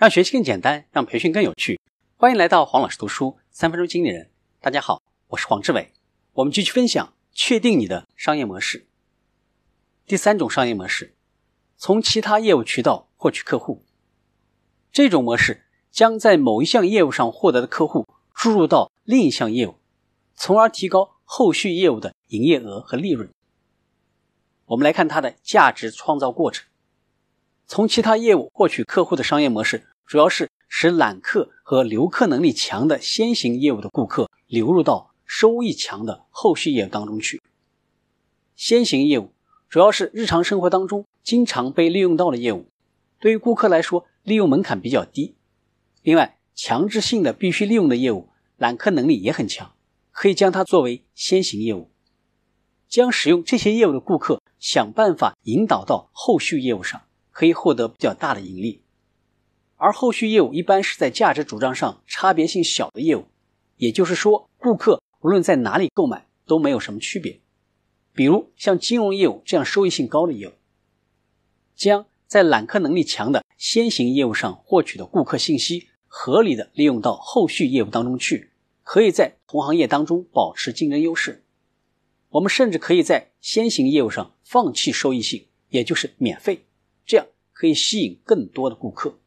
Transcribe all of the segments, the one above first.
让学习更简单，让培训更有趣。欢迎来到黄老师读书三分钟经理人。大家好，我是黄志伟。我们继续分享，确定你的商业模式。第三种商业模式，从其他业务渠道获取客户。这种模式将在某一项业务上获得的客户注入到另一项业务，从而提高后续业务的营业额和利润。我们来看它的价值创造过程。从其他业务获取客户的商业模式，主要是使揽客和留客能力强的先行业务的顾客流入到收益强的后续业务当中去。先行业务主要是日常生活当中经常被利用到的业务，对于顾客来说利用门槛比较低。另外，强制性的必须利用的业务，揽客能力也很强，可以将它作为先行业务，将使用这些业务的顾客。想办法引导到后续业务上，可以获得比较大的盈利。而后续业务一般是在价值主张上差别性小的业务，也就是说，顾客无论在哪里购买都没有什么区别。比如像金融业务这样收益性高的业务，将在揽客能力强的先行业务上获取的顾客信息，合理的利用到后续业务当中去，可以在同行业当中保持竞争优势。我们甚至可以在先行业务上放弃收益性，也就是免费，这样可以吸引更多的顾客。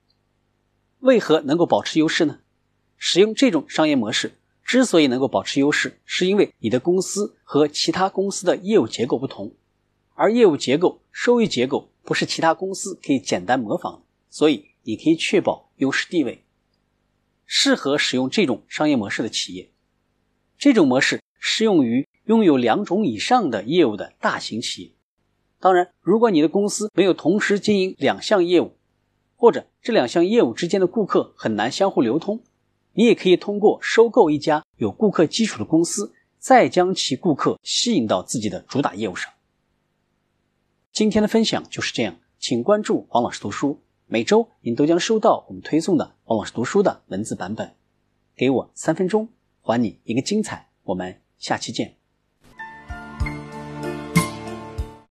为何能够保持优势呢？使用这种商业模式之所以能够保持优势，是因为你的公司和其他公司的业务结构不同，而业务结构、收益结构不是其他公司可以简单模仿的，所以你可以确保优势地位。适合使用这种商业模式的企业，这种模式适用于。拥有两种以上的业务的大型企业，当然，如果你的公司没有同时经营两项业务，或者这两项业务之间的顾客很难相互流通，你也可以通过收购一家有顾客基础的公司，再将其顾客吸引到自己的主打业务上。今天的分享就是这样，请关注黄老师读书，每周您都将收到我们推送的黄老师读书的文字版本。给我三分钟，还你一个精彩，我们下期见。